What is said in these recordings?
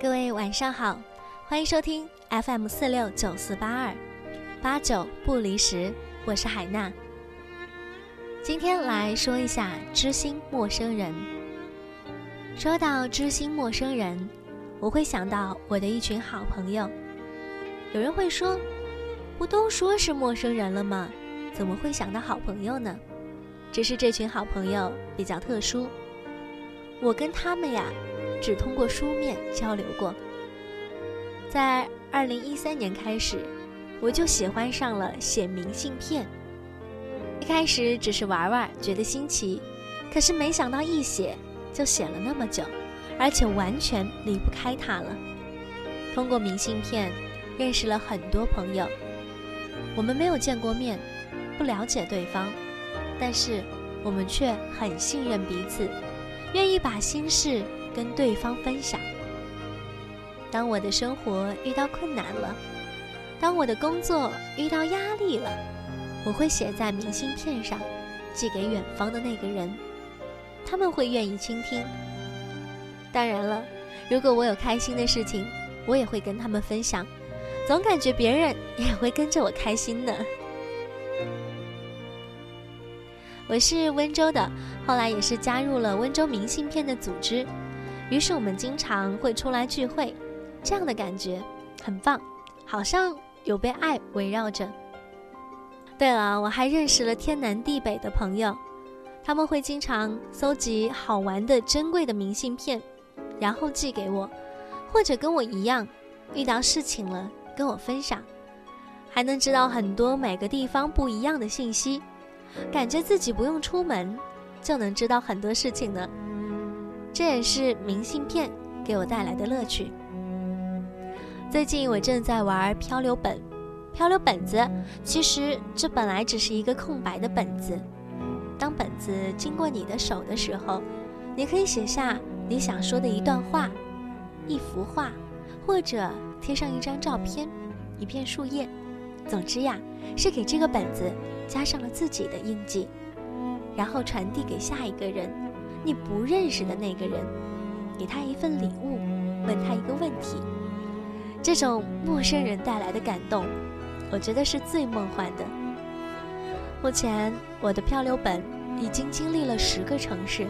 各位晚上好，欢迎收听 FM 四六九四八二八九不离十，我是海娜。今天来说一下知心陌生人。说到知心陌生人，我会想到我的一群好朋友。有人会说，不都说是陌生人了吗？怎么会想到好朋友呢？只是这群好朋友比较特殊，我跟他们呀。只通过书面交流过。在二零一三年开始，我就喜欢上了写明信片。一开始只是玩玩，觉得新奇，可是没想到一写就写了那么久，而且完全离不开它了。通过明信片认识了很多朋友，我们没有见过面，不了解对方，但是我们却很信任彼此，愿意把心事。跟对方分享。当我的生活遇到困难了，当我的工作遇到压力了，我会写在明信片上，寄给远方的那个人，他们会愿意倾听。当然了，如果我有开心的事情，我也会跟他们分享，总感觉别人也会跟着我开心呢。我是温州的，后来也是加入了温州明信片的组织。于是我们经常会出来聚会，这样的感觉很棒，好像有被爱围绕着。对了，我还认识了天南地北的朋友，他们会经常搜集好玩的、珍贵的明信片，然后寄给我，或者跟我一样，遇到事情了跟我分享，还能知道很多每个地方不一样的信息，感觉自己不用出门就能知道很多事情呢。这也是明信片给我带来的乐趣。最近我正在玩漂流本，漂流本子其实这本来只是一个空白的本子，当本子经过你的手的时候，你可以写下你想说的一段话、一幅画，或者贴上一张照片、一片树叶。总之呀，是给这个本子加上了自己的印记，然后传递给下一个人。你不认识的那个人，给他一份礼物，问他一个问题，这种陌生人带来的感动，我觉得是最梦幻的。目前我的漂流本已经经历了十个城市，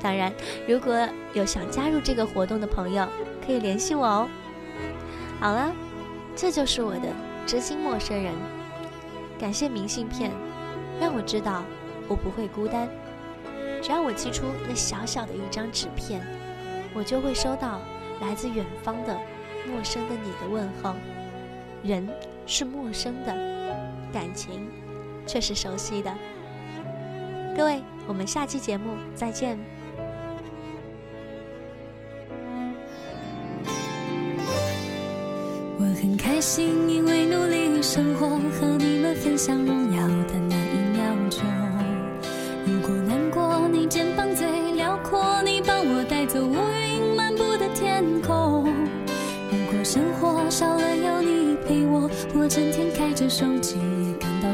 当然，如果有想加入这个活动的朋友，可以联系我哦。好了，这就是我的知心陌生人。感谢明信片，让我知道我不会孤单。只要我寄出那小小的一张纸片，我就会收到来自远方的陌生的你的问候。人是陌生的，感情却是熟悉的。各位，我们下期节目再见。我很开心，因为努力生活，和你们分享荣耀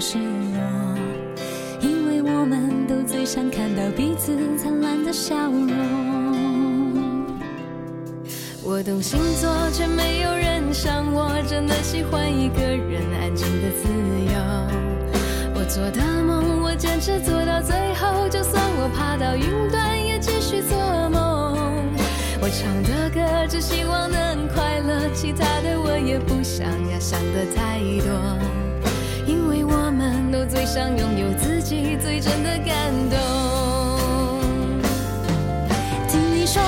是我。因为我们都最想看到彼此灿烂的笑容。我懂星座，却没有人像我，真的喜欢一个人安静的自由。我做的梦，我坚持做到最后，就算。我爬到云端也继续做梦，我唱的歌只希望能快乐，其他的我也不想要想的太多，想拥有自己最真的感动。听你说，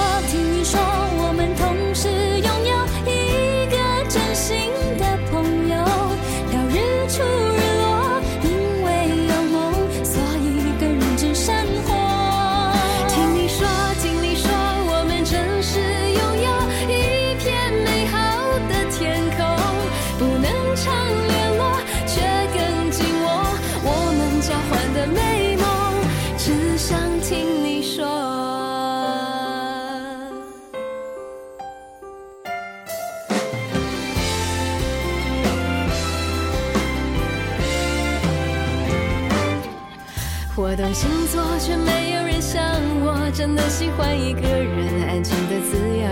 我懂星座却没有人像我真的喜欢一个人安静的自由。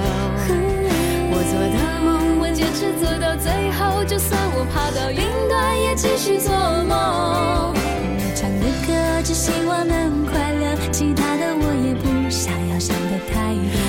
我做的梦我坚持做到最后就算我爬到云端也继续做梦。我唱的歌只希望能快乐其他的我也不想要想的太多